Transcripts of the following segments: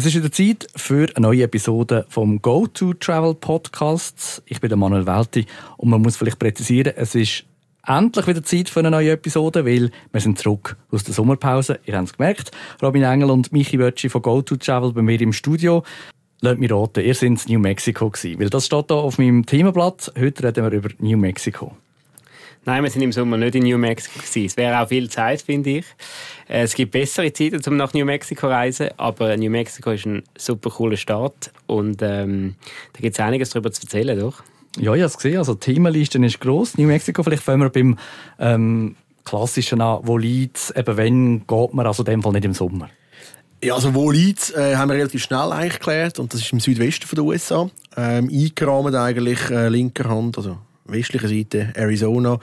Es ist wieder Zeit für eine neue Episode vom Go to Travel Podcast. Ich bin Manuel Welti und man muss vielleicht präzisieren, es ist endlich wieder Zeit für eine neue Episode, weil wir sind zurück aus der Sommerpause. Ihr habt es gemerkt. Robin Engel und Michi Wötschi von Go to Travel bei mir im Studio. Lasst mich raten, ihr seid in New Mexico gewesen, weil das steht hier auf meinem Themenblatt. Heute reden wir über New Mexico. Nein, wir sind im Sommer nicht in New Mexico gewesen. Es wäre auch viel Zeit, finde ich. Äh, es gibt bessere Zeiten, um nach New Mexico zu reisen, aber New Mexico ist ein super cooler Staat und ähm, da gibt es einiges darüber zu erzählen, doch? Ja, ich habe es gesehen. Also die Themenliste ist gross. New Mexico, vielleicht fangen wir beim ähm, klassischen an. Wo liegt eben wenn geht man? Also in dem Fall nicht im Sommer. Ja, also wo liegt äh, haben wir relativ schnell eigentlich geklärt und das ist im Südwesten von den USA. Ähm, eingerahmt eigentlich äh, linker Hand, also westlichen Seite Arizona,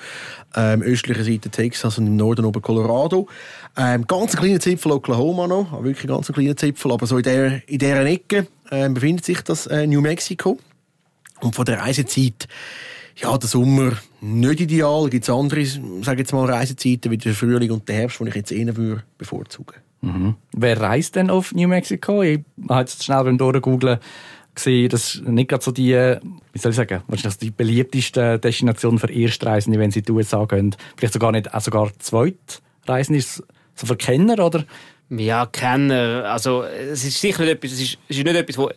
ähm, östlichen Seite Texas und im Norden oben Colorado. Ähm, ganz ein kleiner Zipfel Oklahoma noch, wirklich ganz ein kleiner Zipfel, aber so in der, in dieser Ecke äh, befindet sich das äh, New Mexico. Und von der Reisezeit, ja, der Sommer nicht ideal, gibt es andere, sage jetzt mal, Reisezeiten wie der Frühling und der Herbst, die ich jetzt eher würde bevorzugen. Mhm. Wer reist denn auf New Mexico? Ich habe jetzt schnell beim Durchgoogeln gesehen, das ist nicht gerade so die, wie soll ich sagen, wahrscheinlich die beliebteste Destination für Erstreisende, wenn sie in die USA gehen. Vielleicht sogar nicht, auch sogar Zweitreisende. Ist so für Kenner, oder? Ja, Kenner. Also, es ist sicher nicht etwas, es ist, es ist nicht etwas, wo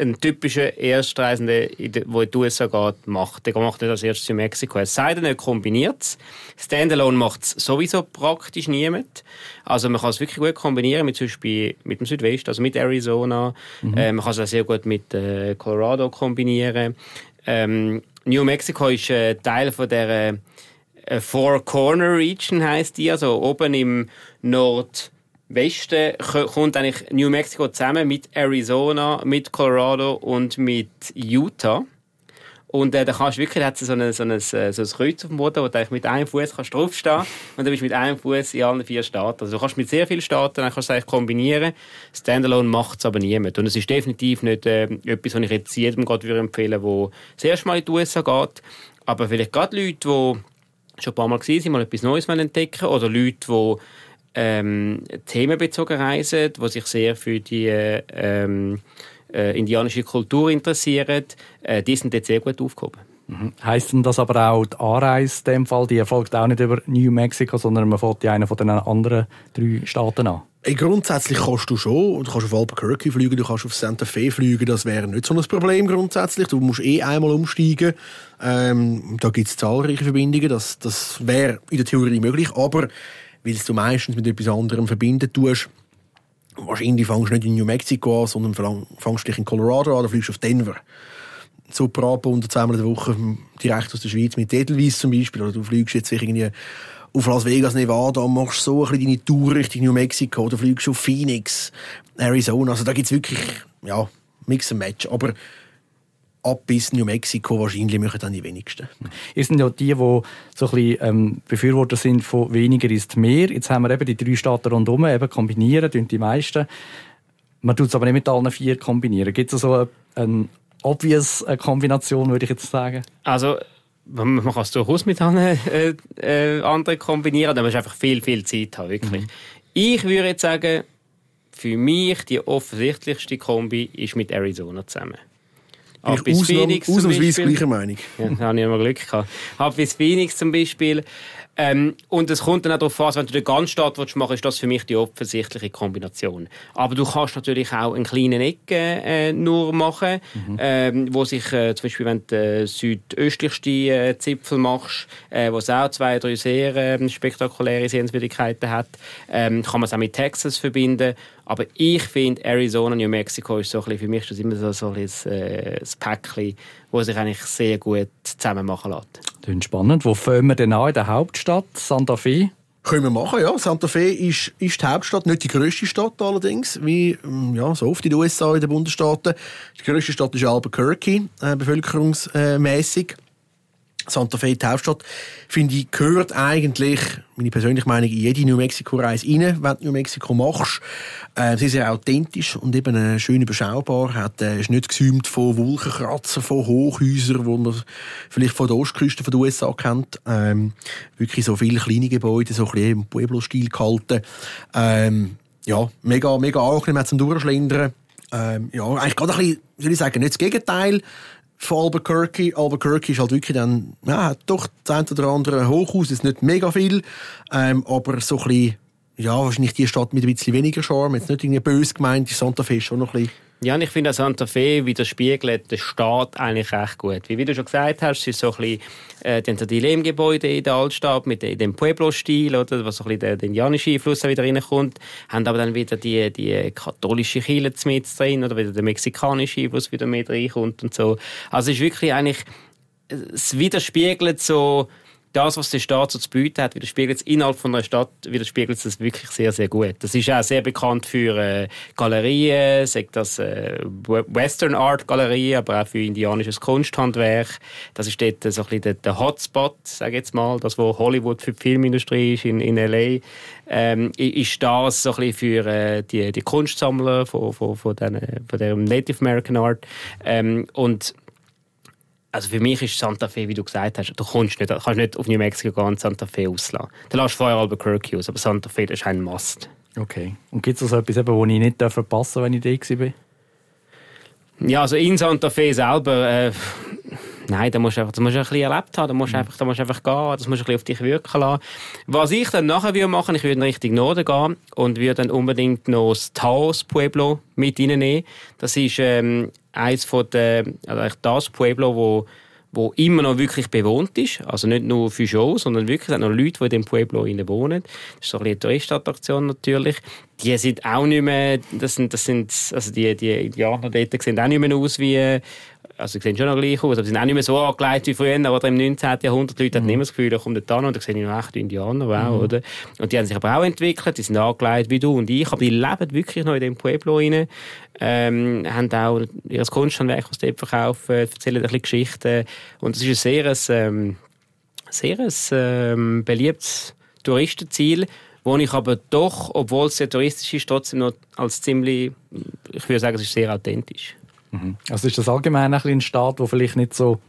ein typischer Erstreisender, der in die USA geht, macht. Der macht nicht als erstes in Mexiko. Es sei denn, er kombiniert es. Standalone macht es sowieso praktisch niemand. Also man kann es wirklich gut kombinieren mit zum Beispiel mit dem Südwest, also mit Arizona. Mhm. Äh, man kann es auch sehr gut mit äh, Colorado kombinieren. Ähm, New Mexico ist äh, Teil von der äh, Four Corner Region heißt die, also oben im Nord Westen kommt eigentlich New Mexico zusammen mit Arizona, mit Colorado und mit Utah. Und äh, da kannst du wirklich, da hat so, eine, so, ein, so ein Kreuz auf dem Boden, wo du mit einem Fuß draufstehen kannst und dann bist du mit einem Fuß in allen vier Staaten. Also du kannst mit sehr vielen Staaten dann kannst du eigentlich kombinieren. Standalone macht es aber niemand. Und es ist definitiv nicht äh, etwas, was ich jetzt jedem gerade empfehlen würde, der das erste Mal in die USA geht. Aber vielleicht gerade Leute, die schon ein paar Mal waren, mal etwas Neues entdecken oder Leute, die ähm, themenbezogen reisen, die sich sehr für die ähm, äh, indianische Kultur interessieren, äh, die sind dort sehr gut aufgehoben. Mhm. Heißt denn das aber auch, die Anreise in dem Fall, die erfolgt auch nicht über New Mexico, sondern man fährt ja einen von den anderen drei Staaten an? Hey, grundsätzlich kannst du schon. Du kannst auf Albuquerque fliegen, du kannst auf Santa Fe fliegen. Das wäre nicht so ein Problem grundsätzlich. Du musst eh einmal umsteigen. Ähm, da gibt es zahlreiche Verbindungen. Das, das wäre in der Theorie möglich. Aber weil du meistens mit etwas anderem verbinden tust. Wahrscheinlich fängst du nicht in New Mexico an, sondern fängst dich in Colorado an, dann fliegst auf Denver. Brabant und zweimal in der Woche direkt aus der Schweiz mit Edelweiss zum Beispiel. Oder du fliegst jetzt irgendwie auf Las Vegas, Nevada und machst so ein bisschen deine Tour Richtung New Mexico. Oder fliegst auf Phoenix, Arizona. Also da gibt es wirklich, ja, Mix and Match. Aber ab bis New Mexico wahrscheinlich machen dann die wenigsten. Ihr sind ja die, die so ein bisschen, ähm, Befürworter sind von weniger ist mehr. Jetzt haben wir eben die drei Staaten rundherum, eben kombinieren, tun die meisten. Man tut es aber nicht mit allen vier kombinieren. Gibt es so eine, eine obvious äh, Kombination, würde ich jetzt sagen? Also man kann es durchaus mit anderen, äh, äh, anderen kombinieren, aber man muss einfach viel, viel Zeit haben, wirklich. Mhm. Ich würde jetzt sagen, für mich die offensichtlichste Kombi ist mit Arizona zusammen. Ab bis Phoenix ausnahmsweise gleicher Meinung. Ja, da habe ich immer Glück gehabt. Ab bis Phoenix zum Beispiel. Ähm, und es kommt dann auch darauf an, wenn du den ganzen Start machen willst, ist das für mich die offensichtliche Kombination. Aber du kannst natürlich auch einen kleinen Ecke äh, nur machen, mhm. ähm, wo sich äh, zum Beispiel, wenn du den südöstlichsten äh, Zipfel machst, äh, wo es auch zwei, drei sehr äh, spektakuläre Sehenswürdigkeiten hat, ähm, kann man es auch mit Texas verbinden. Aber ich finde, Arizona, New Mexico ist so ein bisschen, für mich ist das immer so, so ein, bisschen, äh, ein Päckchen, das sich eigentlich sehr gut zusammen machen lässt. Ist spannend. Wo fahren wir denn an in der Hauptstadt, Santa Fe? Können wir machen, ja. Santa Fe ist, ist die Hauptstadt, nicht die grösste Stadt allerdings, wie mm, ja, so oft in den USA, in den Bundesstaaten. Die grösste Stadt ist Albuquerque, äh, bevölkerungsmäßig. Santa Fe, die Hauptstadt, finde ich, gehört eigentlich, meine persönliche Meinung, in jede New Mexico-Reise rein, wenn du New Mexico machst. Äh, sie ist sehr authentisch und eben äh, schön überschaubar. Hat, äh, ist nicht gesäumt von Wolkenkratzern, von Hochhäusern, die man vielleicht von der Ostküste den USA kennt. Ähm, wirklich so viele kleine Gebäude, so ein bisschen im Pueblo-Stil gehalten. Ähm, ja, mega, mega angenehm zum Durchschlendern Ähm, ja, eigentlich gerade ein bisschen, soll ich sagen, nicht das Gegenteil von Albuquerque. Albuquerque ist halt wirklich dann, ja, doch das ein oder andere Hochhaus, ist nicht mega viel, ähm, aber so ein bisschen, ja, wahrscheinlich die Stadt mit ein bisschen weniger Charme, jetzt nicht irgendwie böse gemeint, die Santa Fe ist schon noch ein bisschen ja, und ich finde, Santa Fe widerspiegelt den Staat eigentlich recht gut. Wie, du schon gesagt hast, ist so ein bisschen, äh, die Lehmgebäude in der Altstadt mit dem Pueblo-Stil, oder, was so ein bisschen der, der indianische Einfluss wieder reinkommt, haben aber dann wieder die, die katholische Kirche mit drin, oder wieder der mexikanische Einfluss wieder mit reinkommt und so. Also es ist wirklich eigentlich, es widerspiegelt so, das, was der Staat so zu bieten hat, widerspiegelt es innerhalb von einer Stadt, widerspiegelt es das wirklich sehr, sehr gut. Das ist auch sehr bekannt für äh, Galerien, sagt das äh, Western Art Galerien, aber auch für indianisches Kunsthandwerk. Das ist dort so ein bisschen der, der Hotspot, sage jetzt mal, das, wo Hollywood für die Filmindustrie ist in, in L.A., ähm, ist das so ein bisschen für äh, die, die Kunstsammler von, von, von, den, von der Native American Art. Ähm, und also für mich ist Santa Fe, wie du gesagt hast, du kannst nicht, kannst nicht auf New Mexico gehen und Santa Fe auslassen. Du lässt vorher Albuquerque aus, aber Santa Fe das ist ein Must. Okay. Und gibt es also etwas, was ich nicht verpassen darf, wenn ich da war? Ja, also in Santa Fe selber, äh, nein, da musst du einfach, da musst du ein bisschen erlebt haben, da musst du mhm. einfach, da musst du einfach gehen, das musst du ein bisschen auf dich wirken lassen. Was ich dann nachher würde machen, ich würde in Richtung Norden gehen und würde dann unbedingt noch das Taos Pueblo mit reinnehmen. Das ist ähm, eins von den, also das Pueblo, wo wo immer noch wirklich bewohnt ist. Also nicht nur für Shows, sondern wirklich sind noch Leute, die in dem Pueblo wohnen. Das ist so ein eine Touristattraktion natürlich. Die sind auch nicht mehr, das sind, das sind, also die, die Indianer dort sehen auch nicht mehr aus wie, also sie sehen schon noch gleich aus, aber sie sind auch nicht mehr so angelegt wie früher, oder im 19. Jahrhundert. Die Leute mhm. hatten immer das Gefühl, da kommt der Tann und da sehe ich noch echte Indianer, wow, mhm. oder? Und die haben sich aber auch entwickelt, die sind angelegt wie du und ich, aber die leben wirklich noch in dem Pueblo rein, ähm, haben auch ihr Kunsthandwerk, was sie dort verkaufen, erzählen ein bisschen Geschichten und es ist ein sehr, ähm, sehr ähm, beliebtes Touristenziel, wo ich aber doch, obwohl es sehr touristisch ist, trotzdem noch als ziemlich, ich würde sagen, es ist sehr authentisch. Mhm. Also ist das allgemein ein, ein Staat, der vielleicht nicht so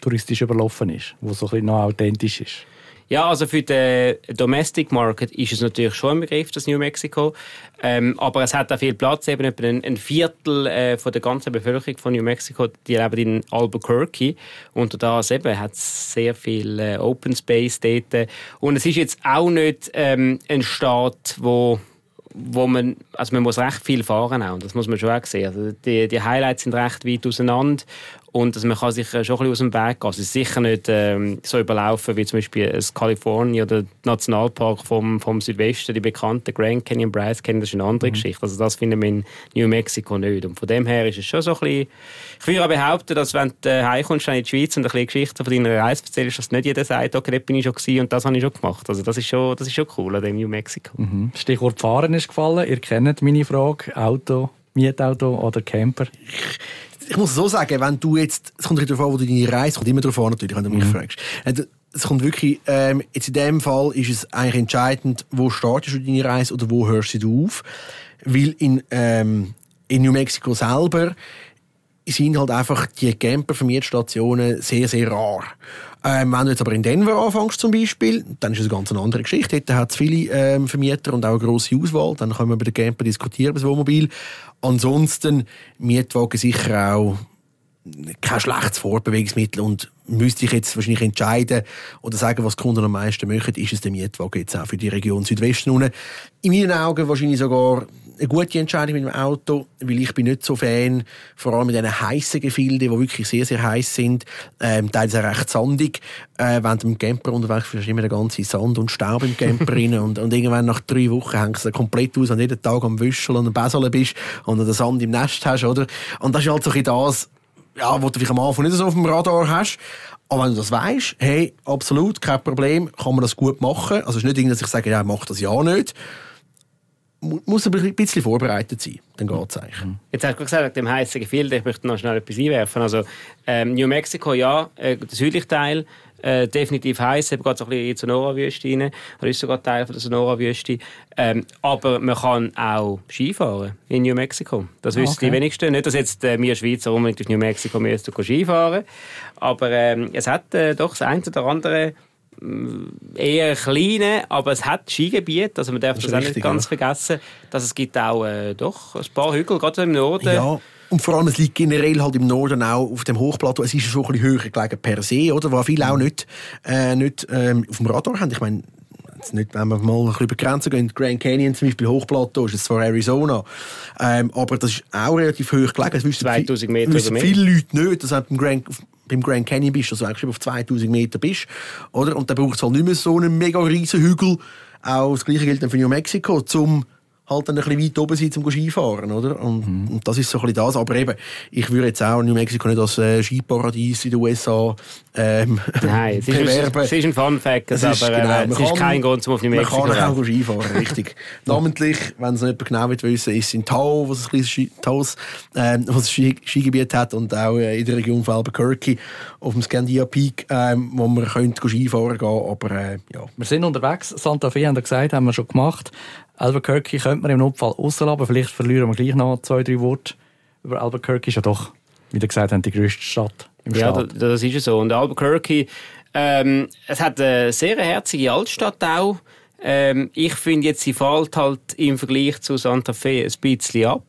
touristisch überlaufen ist, wo so ein bisschen noch authentisch ist? Ja, also für den Domestic Market ist es natürlich schon ein Begriff, das New Mexico. Ähm, aber es hat auch viel Platz. Eben etwa ein, ein Viertel äh, von der ganzen Bevölkerung von New Mexico, die leben in Albuquerque. Und da eben hat es sehr viel äh, Open Space dort. Und es ist jetzt auch nicht ähm, ein Staat, wo wo man, also man muss recht viel fahren auch, das muss man schon auch sehen. Also die, die Highlights sind recht weit auseinander und also man kann sich schon ein bisschen aus dem Weg gehen. Es ist sicher nicht ähm, so überlaufen wie zum Beispiel das Kalifornien oder der Nationalpark vom, vom Südwesten, die bekannten Grand Canyon, Bryce Canyon, das ist eine andere mhm. Geschichte. Also das finden wir in New Mexico nicht. Und von dem her ist es schon so ein bisschen, ich würde auch behaupten, dass wenn du äh, heimkommst in die Schweiz und ein bisschen Geschichte von deiner Reise erzählst, dass nicht jeder sagt, okay, dort bin ich schon gewesen und das habe ich schon gemacht. Also das ist schon, das ist schon cool an dem New Mexico. Mhm. Stichwort Fahren ist gefallen. Ihr kennt meine Frage, Auto, Mietauto oder Camper? Ich muss so sagen, wenn du jetzt, es kommt darauf an, wo du deine Reise, kommt immer darauf an, natürlich, wenn du mich mhm. fragst. Äh, es kommt wirklich, ähm, jetzt in dem Fall ist es eigentlich entscheidend, wo startest du deine Reise oder wo hörst du auf. Weil in, ähm, in New Mexico selber sind halt einfach die Camper-Vermietstationen sehr, sehr rar. Ähm, wenn du jetzt aber in Denver anfängst zum Beispiel, dann ist es eine ganz andere Geschichte. Dort hat es viele ähm, Vermieter und auch eine grosse Auswahl. Dann können wir bei den Camper diskutieren, das Wohnmobil. Ansonsten Mietwagen sicher auch kein schlechtes Fortbewegungsmittel und müsste ich jetzt wahrscheinlich entscheiden oder sagen, was die Kunden am meisten möchten, ist es der Mietwagen jetzt auch für die Region Südwesten. Unten. In meinen Augen wahrscheinlich sogar eine gute Entscheidung mit dem Auto, weil ich bin nicht so Fan, vor allem mit diesen heißen Gefilden, die wirklich sehr, sehr heiß sind, ähm, teils auch recht sandig. Äh, wenn du im Camper unterwegs bist, du immer den ganzen Sand und Staub im Camper rein und, und irgendwann nach drei Wochen hängst du komplett aus, du jeden Tag am Wüscheln und am Beseln bist und den Sand im Nest hast, oder? Und das ist halt so ein das, ja, was du vielleicht am Anfang nicht so auf dem Radar hast. Aber wenn du das weißt, hey, absolut, kein Problem, kann man das gut machen. Also es ist nicht irgendwie, dass ich sage, ja, mach das ja nicht muss aber ein bisschen vorbereitet sein, dann geht es eigentlich. Mhm. Jetzt hast du gesagt, dem heißen Gefilde, ich möchte noch schnell etwas einwerfen. Also ähm, New Mexico, ja, äh, der südliche Teil, äh, definitiv heiß, eben gerade so ein bisschen in die Sonora-Wüste rein, oder ist sogar Teil von der Sonora-Wüste. Ähm, aber man kann auch Skifahren in New Mexico. Das wissen okay. die wenigsten. Nicht, dass jetzt äh, wir Schweizer unbedingt auf New Mexico müssen Skifahren, aber ähm, es hat äh, doch das eine oder andere eher kleinen, aber es hat Skigebiet, also man darf das, das auch richtig, nicht ganz ja. vergessen, dass es gibt auch äh, doch ein paar Hügel, gerade im Norden. Ja. Und vor allem, es liegt generell halt im Norden auch auf dem Hochplateau. Es ist schon ein bisschen höher gelegen per se, oder? Was viele auch nicht, äh, nicht ähm, auf dem Radar haben. Ich meine, jetzt nicht, wenn wir mal ein bisschen über Grenzen gehen, Grand Canyon zum Beispiel, Hochplateau, ist es zwar Arizona, ähm, aber das ist auch relativ hoch gelegen. Das wissen 2000 viel- Meter wissen oder mehr. viele Leute nicht, dass du beim Grand, beim Grand Canyon bist, dass du eigentlich auf 2000 Meter bist, oder? Und dann braucht es halt nicht mehr so einen mega riesen Hügel. Auch das Gleiche gilt dann für New Mexico, zum halt dann ein bisschen weit oben sein zum Skifahren, oder? Und, Mhm. und das ist so ein bisschen das. Aber eben, ich würde jetzt auch New Mexico nicht als äh, Skiparadies in den USA ähm, Nein, es ist, bewerben. es ist ein Fun Fact, Es aber ist, äh, genau, es man ist kann- kein Grund, um auf New Man Mexico kann zu auch Skifahren, richtig. Namentlich, wenn es nicht genau will wissen, ist es in Tao, was ein kleines Ski, Taos, ähm, was ein Ski, Skigebiet hat und auch äh, in der Region von Albuquerque auf dem Scandia Peak, ähm, wo man könnte Skifahren gehen, aber äh, ja. Wir sind unterwegs. Santa Fe haben wir gesagt, haben wir schon gemacht. Albuquerque könnte man im Notfall rauslassen. Vielleicht verlieren wir gleich noch zwei, drei Worte über Albuquerque. Ist ja doch, wie gesagt habt, die grösste Stadt im Ja, Staat. das, das ist ja so. Und Albuquerque, ähm, es hat eine sehr herzige Altstadt auch. Ähm, ich finde jetzt, sie fällt halt im Vergleich zu Santa Fe ein bisschen ab.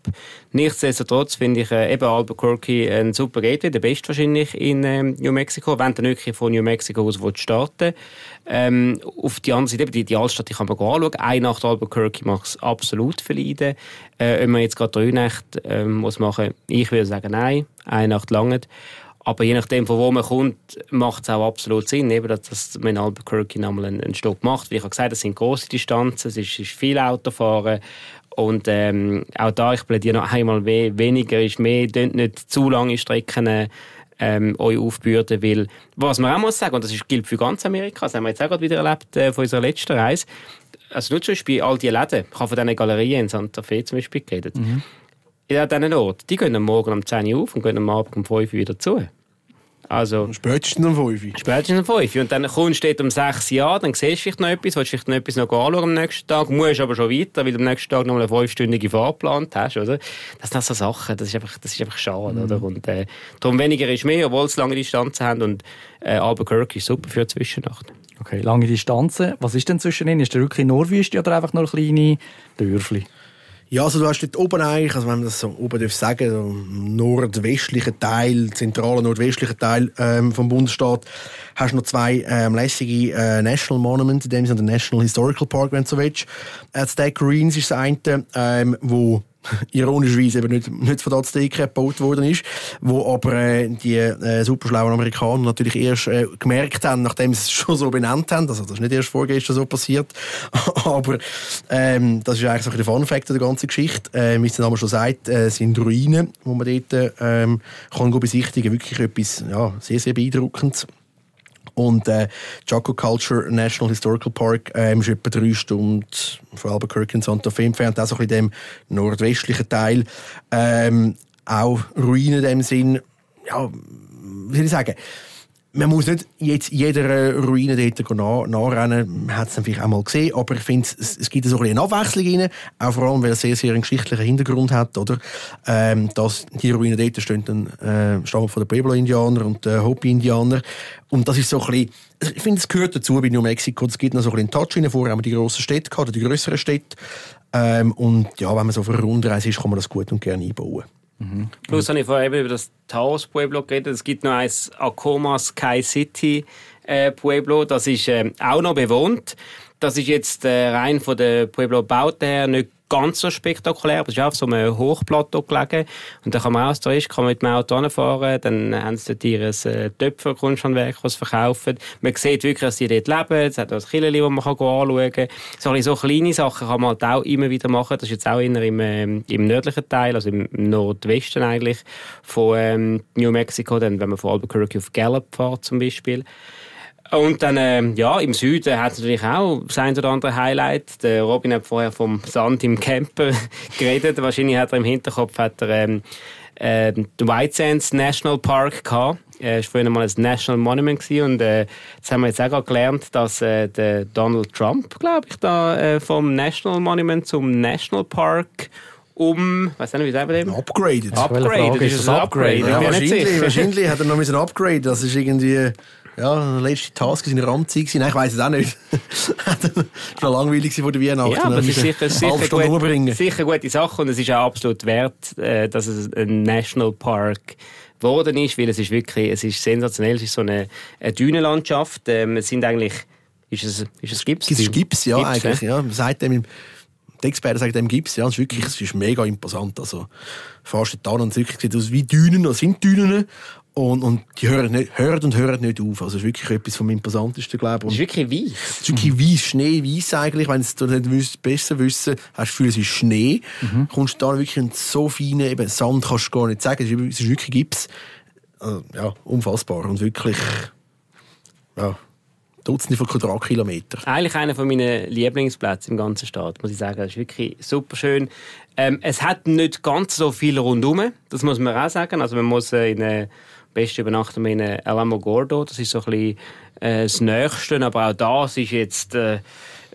Nichtsdestotrotz finde ich äh, eben Albuquerque ein super Gateway, der beste wahrscheinlich in ähm, New Mexico, wenn du wirklich von New Mexico aus starten ähm, Auf die andere Seite, eben die, Altstadt, die kann man anschauen. Eine Nacht Albuquerque macht es absolut verleiden. Äh, wenn man jetzt gerade drei Nächte ähm, muss machen, ich würde sagen, nein, eine Nacht lange. Aber je nachdem, von wo man kommt, macht es auch absolut Sinn, eben, dass, man in Albuquerque nochmal einen, einen Stopp macht. Wie ich habe gesagt, es sind große Distanzen, es ist, ist viel Autofahren. Und ähm, auch da, ich plädiere noch einmal, we weniger ist mehr, Tönt nicht zu lange Strecken ähm, euch aufbürden, weil, was man auch muss sagen, und das gilt für ganz Amerika, das haben wir jetzt auch gerade wieder erlebt äh, von unserer letzten Reise, also nur zum Beispiel all die Läden, ich habe von diesen Galerien in Santa Fe zum Beispiel geredet, in diesen Orten, die gehen am Morgen um 10 Uhr auf und gehen am Abend um 5 Uhr wieder zu. Also, Spätestens um 5 Uhr. spätestens um 5 Uhr. Und dann kommst du um 6 Uhr an, dann siehst du vielleicht noch etwas, willst vielleicht noch etwas noch anschauen am nächsten Tag, musst aber schon weiter, weil du am nächsten Tag noch eine 5-stündige Fahrt geplant hast, oder? Das sind so Sachen, das ist einfach, das ist einfach schade, oder? Und, äh, darum weniger ist mehr, obwohl es lange Distanzen haben und, äh, Albuquerque ist super für Zwischennacht. Okay, lange Distanzen. Was ist denn zwischen ihnen? Ist der wirklich nur Wüste oder einfach nur kleine Dörfli? Ja, also du hast dort oben eigentlich, also wenn man das so oben darf sagen, so nordwestlichen Teil, zentralen nordwestlichen Teil ähm, vom Bundesstaat, hast du noch zwei ähm, lässige äh, National Monuments, in dem Sinne der National Historical Park, wenn du so willst. Äh, Stack Greens ist das eine, ähm, wo ironischerweise eben nicht, nicht von den Azteken gebaut worden ist, wo aber äh, die äh, superschlauen Amerikaner natürlich erst äh, gemerkt haben, nachdem sie es schon so benannt haben, also das ist nicht erst vorgestern so passiert, aber ähm, das ist eigentlich so ein der Fun-Fact der ganzen Geschichte. Äh, wie es der Name schon sagt, äh, sind Ruinen, wo man dort ähm, kann besichtigen, wirklich etwas ja, sehr, sehr beeindruckendes. Und äh, Chaco Culture National Historical Park ähm, ist etwa drei Stunden von Albuquerque und Santa Fe entfernt, auch so ein bisschen dem nordwestlichen Teil. Ähm, auch Ruinen in dem Sinn, ja, wie soll ich sagen, man muss nicht jetzt jeder Ruine dort nachrennen, man hat es dann vielleicht auch mal gesehen, aber ich finde, es, gibt so ein eine Abwechslung rein, auch vor allem, weil es sehr, sehr einen geschichtlichen Hintergrund hat, oder? Ähm, dass die Ruinen dort stehen, äh, stammen von den Pueblo-Indianer und den Hopi-Indianer. Und das ist so ein bisschen, also ich finde, es gehört dazu bei New Mexico, es gibt noch so ein bisschen einen Touch rein, vorher haben die grossen Städte oder die grösseren Städte, ähm, und ja, wenn man so auf einer Rundreise ist, kann man das gut und gerne einbauen. Plus habe ich vorher eben über das Taos Pueblo geredet. Es gibt noch eins Acoma Sky City äh, Pueblo. Das ist ähm, auch noch bewohnt. Das ist jetzt äh, rein von der Pueblo Bauten her nicht ganz so spektakulär, aber es ist auf so einem Hochplateau gelegen. Und da kann man auch als Tourist kann man mit dem Auto hinfahren, dann haben sie dort ihr äh, Töpferkunsthandwerk, was verkaufen. Man sieht wirklich, dass sie dort leben. Es hat auch Killeli, das man kann anschauen kann. So, so kleine Sachen kann man halt auch immer wieder machen. Das ist jetzt auch eher im, ähm, im nördlichen Teil, also im Nordwesten eigentlich von ähm, New Mexico, dann, wenn man von Albuquerque auf Gallup fährt zum Beispiel. Und dann, ähm, ja, im Süden hat es natürlich auch das ein oder andere Highlight. Der Robin hat vorher vom Sand im Camper geredet. Wahrscheinlich hat er im Hinterkopf hat er, ähm, äh, den White Sands National Park gehabt. Er war früher mal ein National Monument gewesen und äh, jetzt haben wir jetzt auch gerade gelernt, dass äh, der Donald Trump, glaube ich, da äh, vom National Monument zum National Park um, weiß nicht, wie sagen wir dem? Upgraded. Upgraded, ist das ein Upgrade? Ja, wahrscheinlich, wahrscheinlich hat er noch ein Upgrade. Das ist irgendwie ja, der letzte Task in gewesen. Nein, ich weiß es auch nicht. Es war langweilig vor der Weihnachten. Ja, aber es ist sicher, eine sicher, gut, umbringen. sicher gute Sache und es ist auch absolut wert, äh, dass es ein Nationalpark geworden ist, weil es ist wirklich, es ist sensationell, es ist so eine, eine Dünenlandschaft. Ähm, es sind eigentlich, ist es, ist es Gips? Es ist Gips, ja, Gips, eigentlich. ja. Man sagt dem, die Experten sagen dem Gips, ja, es ist wirklich, es ist mega imposant. Also, fast da und es sieht aus wie Dünen, das sind Dünen. Und, und die hören, nicht, hören und hören nicht auf. Also, es ist wirklich etwas vom Imposantesten, glaube Es ich. ist Und wirklich weiß. Es ist wirklich weiss, Schnee, weiss eigentlich. Wenn du es nicht wüsst, besser wissen, hast du das Gefühl, es ist Schnee. Kommst du da wirklich in so feinen eben Sand, kannst du gar nicht sagen. Es ist, es ist wirklich Gips. Also, ja, unfassbar. Und wirklich, ja, Dutzende von Quadratkilometern. Eigentlich einer von meinen Lieblingsplätze im ganzen Staat, muss ich sagen. Das ist wirklich super schön. Ähm, es hat nicht ganz so viel rundum, das muss man auch sagen. Also man muss äh, in äh, übernachten wir in äh, Alamogordo, das ist so ein bisschen äh, das Nächste, aber auch das ist jetzt... Äh,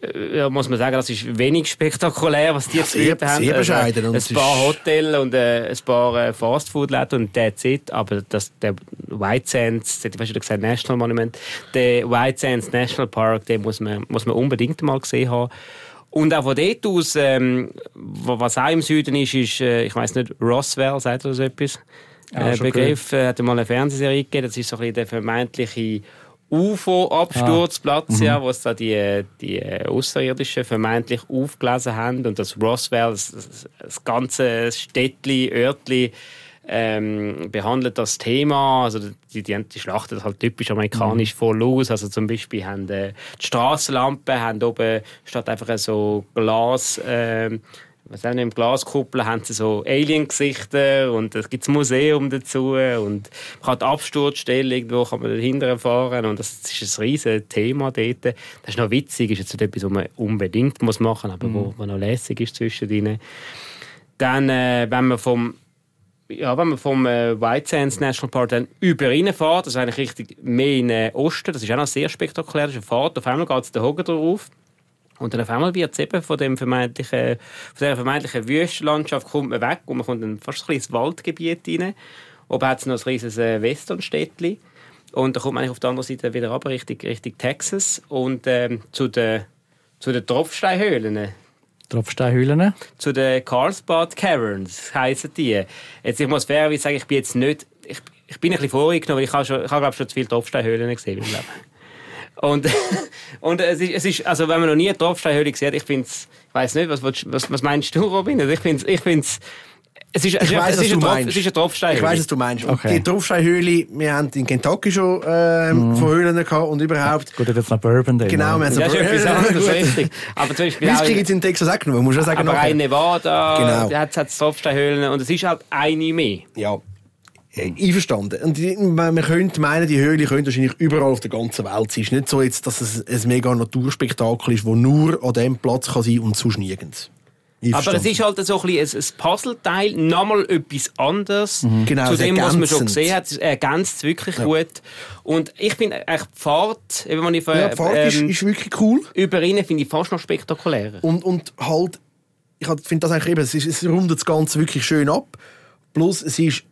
äh, ja, muss man sagen, das ist wenig spektakulär, was die jetzt bieten haben. sehr Also, bescheiden und ein paar Hotels und äh, ein paar äh, Fastfood-Läden und that's it. Aber das, der White Sands, hast du wieder gesagt National Monument, der White Sands National Park, den muss man, muss man unbedingt mal gesehen haben. Und auch von dort aus, ähm, wa- was auch im Süden ist, ist, ich weiß nicht, Roswell, sagt ihr das etwas? Ja, äh, Begriff, äh, hat mal eine Fernsehserie gegeben, das ist so ein bisschen der vermeintliche UFO-Absturzplatz, ja, wo es da die, die äh, Außerirdischen vermeintlich aufgelesen haben und das Roswell, das, das, ganze Städtli, Örtli, ähm, behandelt das Thema, also die, die, die schlachten das halt typisch amerikanisch voll aus, also zum Beispiel haben äh, die Strassenlampen haben oben statt einfach so Glas, ähm, was auch nicht, im Glaskuppel haben sie so Alien-Gesichter und es gibt ein Museum dazu und man kann die Absturzstelle irgendwo kann man dahinter fahren und das ist ein riesiges Thema dort. Das ist noch witzig, ist jetzt nicht etwas, was man unbedingt muss machen muss, aber wo, wo noch lässig ist zwischendrin. Dann, äh, wenn man vom ja, wenn man vom äh, White Sands National Park dann über reinfährt, das ist eigentlich richtig mehr in den Osten, das ist auch noch sehr spektakulär, das ist eine Fahrt, auf einmal geht es den Hogen drauf und dann auf einmal wird es eben von, dem vermeintlichen, von dieser vermeintlichen Wüstenlandschaft kommt man weg und man kommt dann fast ein kleines Waldgebiet rein. Oben hat es noch ein riesiges äh, Westernstädtli und dann kommt man eigentlich auf der anderen Seite wieder runter, Richtung, Richtung Texas und ähm, zu den, zu den Tropfsteinhöhlen Tropfsteinhöhlen. zu den Carlsbad Caverns heissen die. Jetzt, ich muss fairerweise sagen, ich bin jetzt nicht, ich, ich bin ein bisschen vorgenommen, weil ich habe, schon, ich habe glaube schon zu viele Tropfsteinhöhlen gesehen im Leben. Und, und es, ist, es ist, also wenn man noch nie eine Tropfsteinhöhle gesehen hat, ich finde es, ich weiß nicht, was, was, was meinst du, Robin? Also Ich finde ich find's, es ist, es Ich ist, weiss, es ist du eine Tropf- es ist eine Tropfsteinhöhle. Ich weiß, was du meinst. Und Okay. Die Tropfsteinhöhle, wir haben in Kentucky schon ähm, von Höhlen gehabt und überhaupt. Gut, jetzt noch Bourbon. Genau, wir haben so Das ist etwas anderes, richtig. Aber zum Beispiel Whisky in- gibt es in Texas auch genug, muss ich sagen. aber in Nevada, Genau. da hat es Tropfsteinhöhlen und es ist halt eine mehr. Ja. Äh, Einverstanden. Und man man könnte meinen, die Höhle könnte wahrscheinlich überall auf der ganzen Welt sein. Es ist nicht so, jetzt, dass es ein mega Naturspektakel ist, das nur an diesem Platz kann sein und sonst nirgends. Aber es ist halt so ein, bisschen ein, Puzzleteil, nochmal etwas anderes Genau, zu dem, was man schon gesehen hat. Es ergänzt es wirklich gut. Und ich finde eigentlich die Fahrt, eben, wenn ich ja, die Fahrt ist, ähm, ist wirklich cool. über ihn finde ich fast noch spektakulärer. Und, und halt, ich finde das eigentlich eben, es, ist, es rundet das Ganze wirklich schön ab. Plus, es ist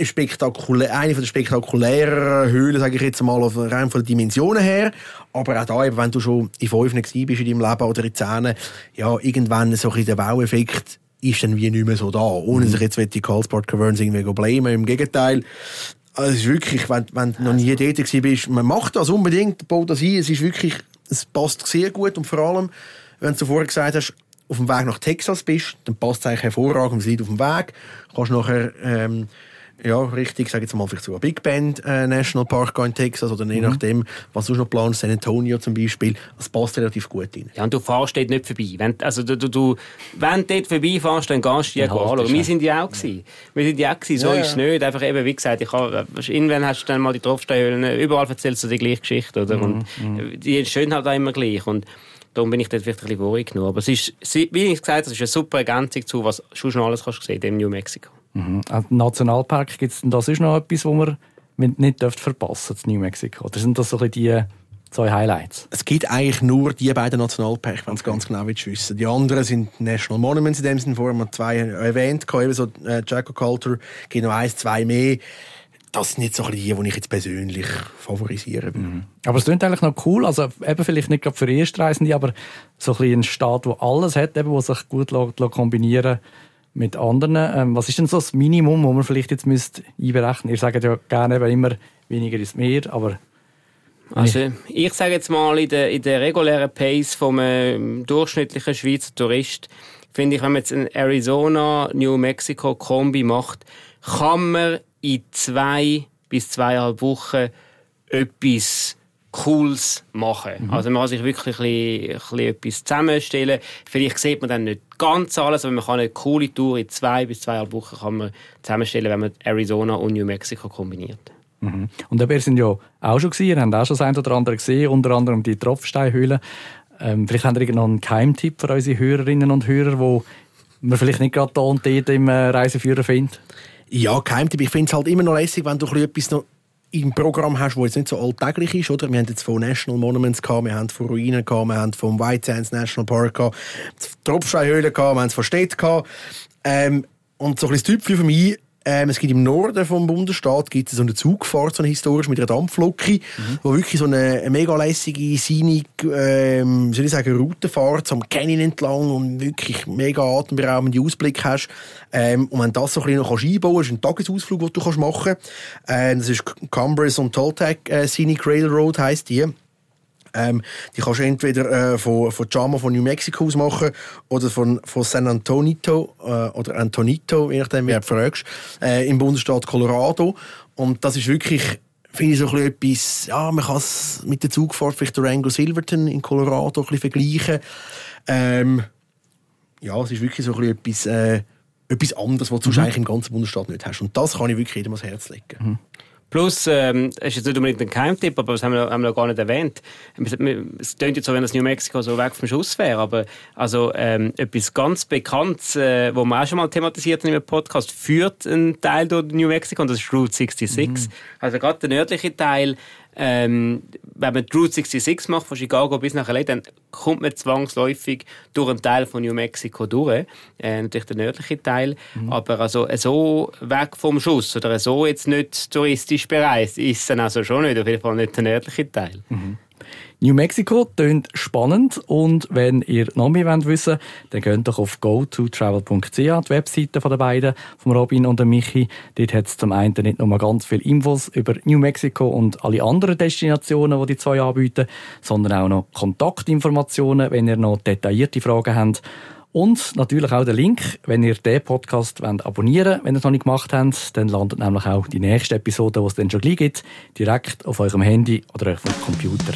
spektakulär, eine von der spektakuläreren Höhlen, sage ich jetzt mal, auf- rein von den Dimensionen her. Aber auch da, wenn du schon in fünf bist in deinem Leben oder in zehn, ja, irgendwann so ein bisschen der Wow-Effekt ist dann wie nicht mehr so da. Ohne dass ich jetzt die Carlsbad Caverns irgendwie blamen, im Gegenteil. Also es ist wirklich, wenn, wenn du noch nie dort gewesen bist, man macht das unbedingt, baut das ein, es ist wirklich, es passt sehr gut und vor allem, wenn du vorher gesagt hast, auf dem Weg nach Texas bist, dann passt es eigentlich hervorragend, es liegt auf dem Weg, kannst nachher, ähm, ja, richtig, sag jetzt mal, vielleicht sogar Big Bend äh, National Park in Texas oder je nachdem, was du noch planst, San Antonio zum Beispiel, das passt relativ gut rein. Ja, und du fährst dort nicht vorbei. Wenn, also du, du, du, wenn du dort vorbeifährst, dann gehst du die Dann anschauen. du. Wir sind ja auch gewesen. Wir sind ja auch gewesen. So Ja, ist es ja. nicht. Einfach eben, wie gesagt, ich habe, irgendwann hast du dann mal die Tropfsteinhöhlen, überall erzählst du die gleiche Geschichte, oder? Und Mhm, die stehen halt auch immer gleich. Und darum bin ich dort vielleicht ein bisschen vorig genug. Aber es ist, wie ich gesagt habe, es ist eine super Ergänzung zu, was du schon alles kannst sehen in New Mexico. Mhm. Im Nationalpark gibt es denn das ist noch etwas, wo man nicht verpassen in New Mexico. Oder sind das so ein bisschen die zwei Highlights? Es gibt eigentlich nur die beiden Nationalparks, wenn es ganz genau wissen. Die anderen sind National Monuments in dem Sinne, vorher haben wir zwei erwähnt, eben so äh, Jaco Culture, gibt noch eins, zwei mehr. Das sind jetzt so die, die ich jetzt persönlich favorisieren würde. Mhm. Aber es klingt eigentlich noch cool, also eben vielleicht nicht gerade für Erstreisende, aber so ein, ein Staat, der alles hat, eben, wo sich gut kombinieren mit anderen. Ähm, was ist denn so das Minimum, das man vielleicht jetzt müsst einberechnen? Ihr sagt ja gerne immer, weniger ist mehr, aber... Also ich sage jetzt mal, in der, in der regulären Pace vom äh, durchschnittlichen Schweizer Tourist, finde ich, wenn man jetzt ein Arizona-New Mexico-Kombi macht, kann man in zwei bis zweieinhalb Wochen etwas Cooles machen. Mhm. Also man kann sich wirklich ein bisschen, ein bisschen etwas zusammenstellen. Vielleicht sieht man dann nicht ganz alles, aber man kann eine coole Tour in zwei bis zweieinhalb Wochen kann man zusammenstellen, wenn man Arizona und New Mexico kombiniert. Mhm. Und ihr sind ja auch schon gesehen, habt auch schon das eine oder andere gesehen, unter anderem die Tropfsteinhöhle. Ähm, vielleicht habt ihr noch einen Keimtipp für unsere Hörerinnen und Hörer, wo man vielleicht nicht gerade da und dort im äh, Reiseführer findet? Ja, Keimtipp. Ich finde es halt immer noch lässig, wenn du etwas noch im Programm hast, das jetzt nicht so alltäglich ist. Oder? Wir haben jetzt von National Monuments, gehabt, wir haben von Ruinen, gehabt, wir haben vom White Sands National Park, gehabt, Tropfsteinhöhlen, gehabt, wir haben es von Städten. Gehabt. Ähm, und so ein bisschen das Typ für mich ähm, es gibt im Norden vom Bundesstaat gibt es so eine Zugfahrt, so eine historisch mit einer Dampflocke, mhm. wo wirklich so eine, eine mega lässige, sinnig, ähm, soll ich sagen, Routenfahrt am Canyon entlang und wirklich mega atemberaubende Ausblick hast. Ähm, und wenn das so ein bisschen noch einbauen kannst, ist ein Tagesausflug, den du kannst machen kannst. Äh, das ist Cumbres und Toltec äh, Scenic Railroad heisst die. Ähm, die kannst du entweder äh, von, von Jama von New Mexico aus machen oder von, von San Antonito äh, oder Antonito, je nachdem, wer du fragst, äh, im Bundesstaat Colorado. Und das ist wirklich finde ich so ein etwas, ja, man kann es mit der Zugfahrt vielleicht Durango Silverton in Colorado ein bisschen vergleichen. Ähm, ja, es ist wirklich so ein etwas, äh, etwas anderes, was du mhm. eigentlich im ganzen Bundesstaat nicht hast. Und das kann ich wirklich jedem ans Herz legen. Mhm. Plus, ähm, es ist jetzt nicht unbedingt ein Geheimtipp, aber das haben wir, haben wir noch gar nicht erwähnt. Es klingt jetzt so, wenn das New Mexico so weg vom Schuss wäre, aber also, ähm, etwas ganz Bekanntes, äh, wo wir auch schon mal thematisiert haben im Podcast, führt ein Teil durch New Mexico und das ist Route 66. Mhm. Also gerade der nördliche Teil ähm, wenn man die Route 66 macht, von Chicago bis nach LA, dann kommt man zwangsläufig durch einen Teil von New Mexico durch. Äh, natürlich der nördliche Teil. Mhm. Aber also so weg vom Schuss oder so jetzt nicht touristisch bereist, ist es dann also schon nicht. Auf jeden Fall nicht der nördliche Teil. Mhm. New Mexico klingt spannend und wenn ihr noch mehr wollt wissen dann geht doch auf gototravel.ch, die Webseite den beiden, von Robin und Michi. Dort hat es zum einen nicht nur ganz viele Infos über New Mexico und alle anderen Destinationen, die die zwei anbieten, sondern auch noch Kontaktinformationen, wenn ihr noch detaillierte Fragen habt. Und natürlich auch der Link, wenn ihr den Podcast abonnieren wollt, wenn ihr es noch nicht gemacht habt, dann landet nämlich auch die nächste Episode, die es dann schon gleich gibt, direkt auf eurem Handy oder auf eurem Computer.